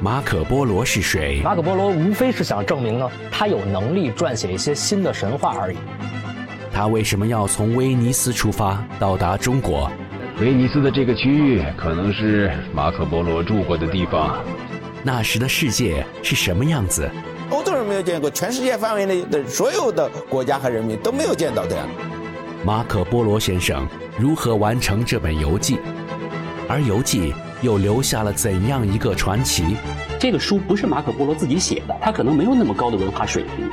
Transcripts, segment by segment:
马可波罗是谁？马可波罗无非是想证明呢，他有能力撰写一些新的神话而已。他为什么要从威尼斯出发到达中国？威尼斯的这个区域可能是马可波罗住过的地方。那时的世界是什么样子？欧洲人没有见过，全世界范围内的所有的国家和人民都没有见到这样。马可波罗先生如何完成这本游记？而游记又留下了怎样一个传奇？这个书不是马可波罗自己写的，他可能没有那么高的文化水平。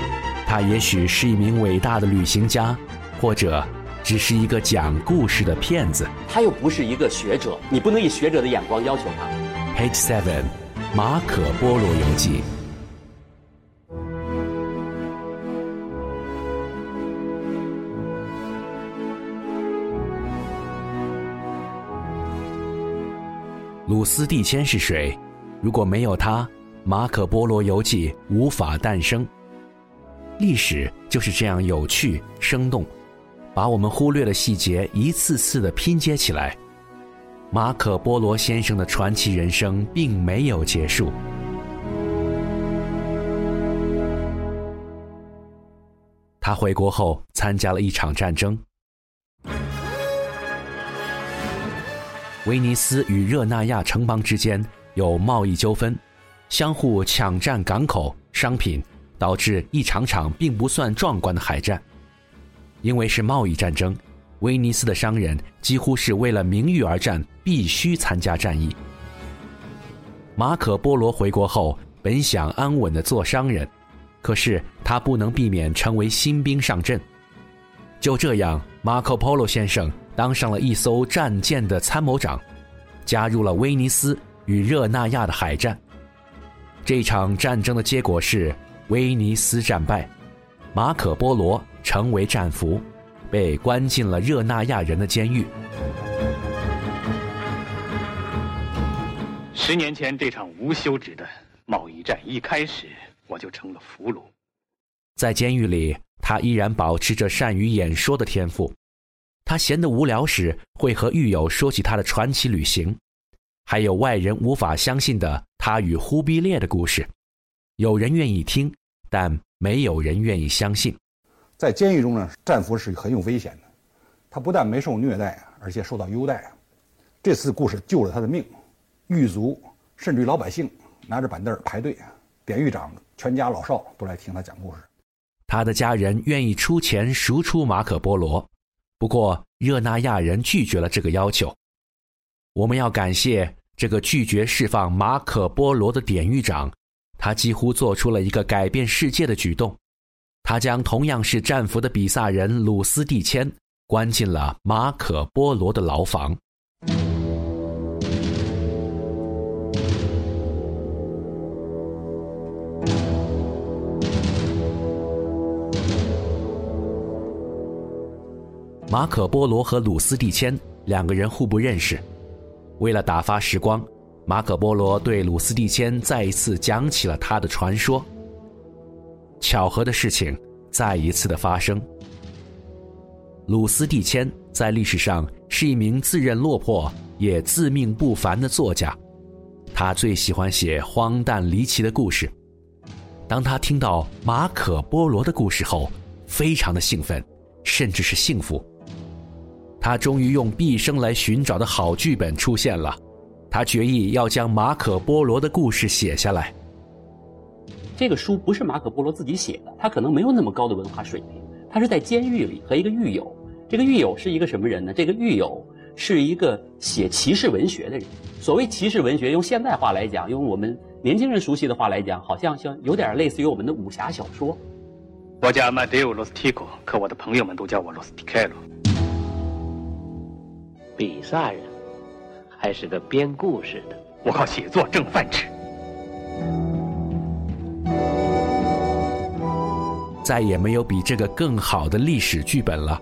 他也许是一名伟大的旅行家，或者只是一个讲故事的骗子。他又不是一个学者，你不能以学者的眼光要求他。Page Seven，马可波罗游记。鲁斯蒂谦是谁？如果没有他，《马可波罗游记》无法诞生。历史就是这样有趣生动，把我们忽略的细节一次次的拼接起来。马可波罗先生的传奇人生并没有结束。他回国后参加了一场战争。威尼斯与热那亚城邦之间有贸易纠纷，相互抢占港口商品，导致一场场并不算壮观的海战。因为是贸易战争，威尼斯的商人几乎是为了名誉而战，必须参加战役。马可波罗回国后，本想安稳的做商人，可是他不能避免成为新兵上阵。就这样，马可波罗先生。当上了一艘战舰的参谋长，加入了威尼斯与热那亚的海战。这场战争的结果是威尼斯战败，马可波罗成为战俘，被关进了热那亚人的监狱。十年前这场无休止的贸易战一开始，我就成了俘虏。在监狱里，他依然保持着善于演说的天赋。他闲得无聊时，会和狱友说起他的传奇旅行，还有外人无法相信的他与忽必烈的故事。有人愿意听，但没有人愿意相信。在监狱中呢，战俘是很有危险的。他不但没受虐待，而且受到优待。这次故事救了他的命，狱卒甚至于老百姓拿着板凳排队，典狱长全家老少都来听他讲故事。他的家人愿意出钱赎出马可波罗。不过，热那亚人拒绝了这个要求。我们要感谢这个拒绝释放马可波罗的典狱长，他几乎做出了一个改变世界的举动。他将同样是战俘的比萨人鲁斯蒂谦关进了马可波罗的牢房。马可波罗和鲁斯蒂谦两个人互不认识，为了打发时光，马可波罗对鲁斯蒂谦再一次讲起了他的传说。巧合的事情再一次的发生。鲁斯蒂谦在历史上是一名自认落魄也自命不凡的作家，他最喜欢写荒诞离奇的故事。当他听到马可波罗的故事后，非常的兴奋，甚至是幸福。他终于用毕生来寻找的好剧本出现了，他决意要将马可波罗的故事写下来。这个书不是马可波罗自己写的，他可能没有那么高的文化水平。他是在监狱里和一个狱友，这个狱友是一个什么人呢？这个狱友是一个写骑士文学的人。所谓骑士文学，用现代话来讲，用我们年轻人熟悉的话来讲，好像像有点类似于我们的武侠小说。我叫马德欧罗斯蒂科，可我的朋友们都叫我罗斯蒂凯罗。比萨人还是个编故事的，我靠写作挣饭吃。再也没有比这个更好的历史剧本了。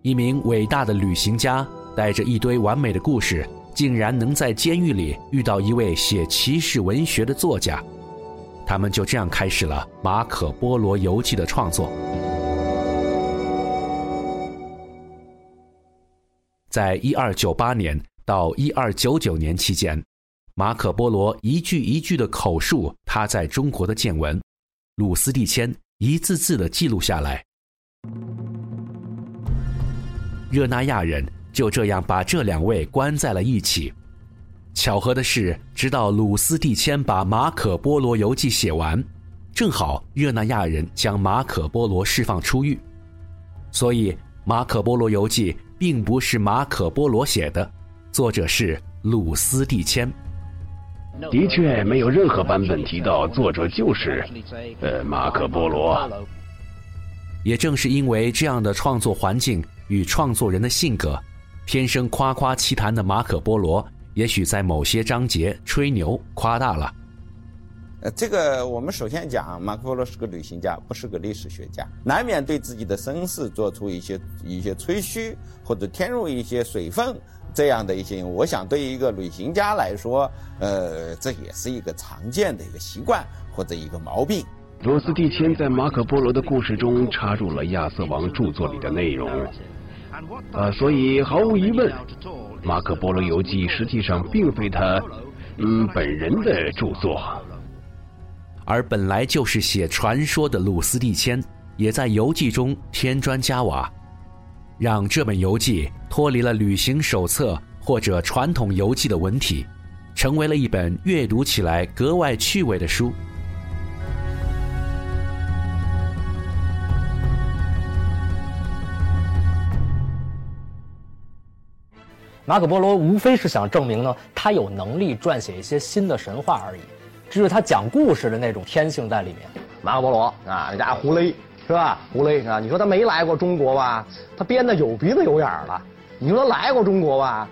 一名伟大的旅行家带着一堆完美的故事，竟然能在监狱里遇到一位写骑士文学的作家。他们就这样开始了《马可波罗游记》的创作。在一二九八年到一二九九年期间，马可波罗一句一句的口述他在中国的见闻，鲁斯蒂谦一字字的记录下来。热那亚人就这样把这两位关在了一起。巧合的是，直到鲁斯蒂谦把《马可波罗游记》写完，正好热那亚人将马可波罗释放出狱，所以《马可波罗游记》并不是马可波罗写的，作者是鲁斯蒂谦。的确，没有任何版本提到作者就是，呃，马可波罗。也正是因为这样的创作环境与创作人的性格，天生夸夸其谈的马可波罗。也许在某些章节吹牛夸大了。呃，这个我们首先讲，马可波罗是个旅行家，不是个历史学家，难免对自己的身世做出一些一些吹嘘，或者添入一些水分这样的一些。我想，对于一个旅行家来说，呃，这也是一个常见的一个习惯或者一个毛病。罗斯蒂谦在马可波罗的故事中插入了亚瑟王著作里的内容，啊，所以毫无疑问。《马可波罗游记》实际上并非他，嗯，本人的著作，而本来就是写传说的鲁斯蒂谦，也在游记中添砖加瓦，让这本游记脱离了旅行手册或者传统游记的文体，成为了一本阅读起来格外趣味的书。马可波罗无非是想证明呢，他有能力撰写一些新的神话而已，这是他讲故事的那种天性在里面。马可波罗啊，那家伙胡勒是吧？胡勒啊，你说他没来过中国吧？他编的有鼻子有眼儿了。你说他来过中国吧？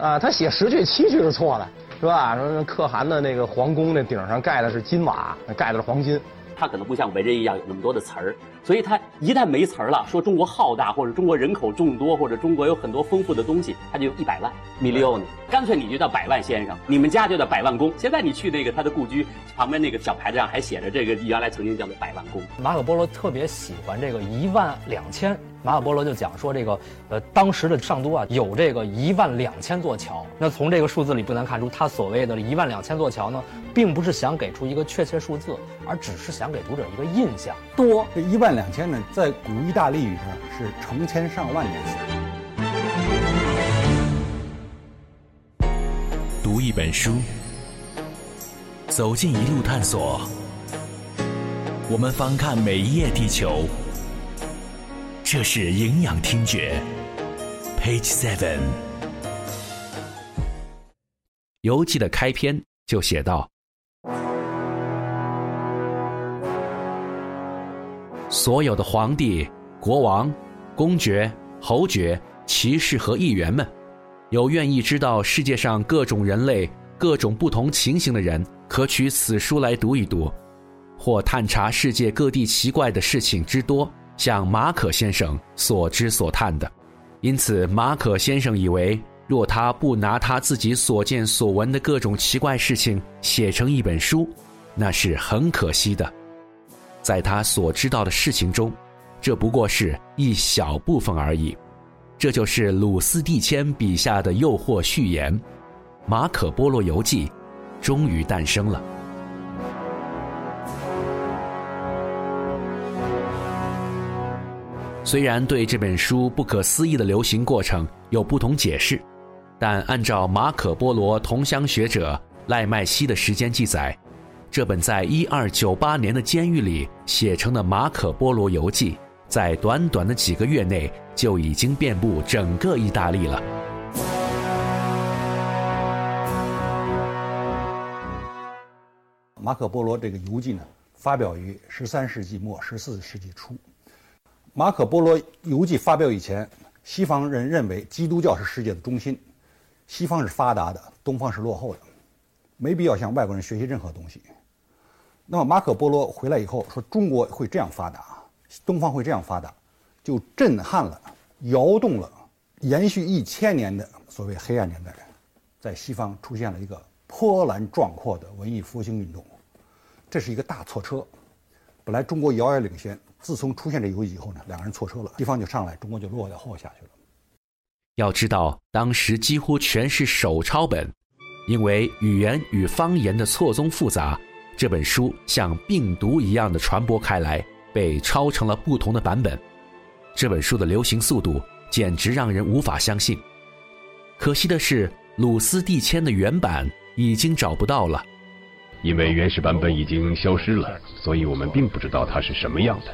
啊，他写十句七句是错的，是吧？说可汗的那个皇宫那顶上盖的是金瓦，盖的是黄金。他可能不像文人一样有那么多的词儿，所以他一旦没词儿了，说中国浩大，或者中国人口众多，或者中国有很多丰富的东西，他就一百万 million，干脆你就叫百万先生，你们家就叫百万宫。现在你去那个他的故居旁边那个小牌子上还写着这个原来曾经叫做百万宫。马可波罗特别喜欢这个一万两千。马可波罗就讲说，这个呃，当时的上都啊，有这个一万两千座桥。那从这个数字里不难看出，他所谓的一万两千座桥呢，并不是想给出一个确切数字，而只是想给读者一个印象。多这一万两千呢，在古意大利语上是成千上万的意思。读一本书，走进一路探索，我们翻看每一页地球。这是营养听觉，Page Seven。游记的开篇就写道：所有的皇帝、国王、公爵、侯爵、骑士和议员们，有愿意知道世界上各种人类、各种不同情形的人，可取此书来读一读，或探查世界各地奇怪的事情之多。像马可先生所知所探的，因此马可先生以为，若他不拿他自己所见所闻的各种奇怪事情写成一本书，那是很可惜的。在他所知道的事情中，这不过是一小部分而已。这就是鲁斯蒂谦笔下的诱惑序言，《马可波罗游记》终于诞生了。虽然对这本书不可思议的流行过程有不同解释，但按照马可波罗同乡学者赖麦西的时间记载，这本在一二九八年的监狱里写成的《马可波罗游记》，在短短的几个月内就已经遍布整个意大利了。马可波罗这个游记呢，发表于十三世纪末十四世纪初。马可波罗游记发表以前，西方人认为基督教是世界的中心，西方是发达的，东方是落后的，没必要向外国人学习任何东西。那么马可波罗回来以后说中国会这样发达，东方会这样发达，就震撼了、摇动了延续一千年的所谓黑暗年代，在西方出现了一个波澜壮阔的文艺复兴运动，这是一个大错车。本来中国遥遥领先。自从出现这游戏以后呢，两个人错车了，西方就上来，中国就落在后下去了。要知道，当时几乎全是手抄本，因为语言与方言的错综复杂，这本书像病毒一样的传播开来，被抄成了不同的版本。这本书的流行速度简直让人无法相信。可惜的是，鲁斯蒂谦的原版已经找不到了，因为原始版本已经消失了，所以我们并不知道它是什么样的。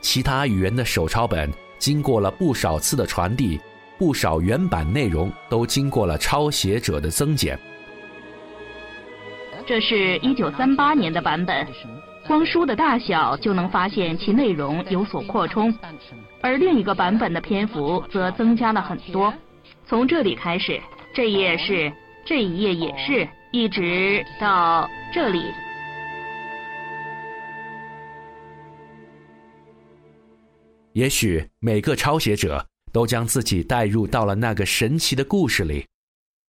其他语言的手抄本经过了不少次的传递，不少原版内容都经过了抄写者的增减。这是一九三八年的版本。光书的大小就能发现其内容有所扩充，而另一个版本的篇幅则增加了很多。从这里开始，这页是，这一页也是，一直到这里。也许每个抄写者都将自己带入到了那个神奇的故事里，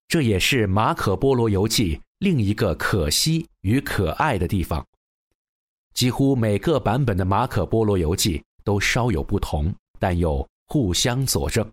这也是《马可波罗游记》另一个可惜与可爱的地方。几乎每个版本的《马可·波罗游记》都稍有不同，但又互相佐证。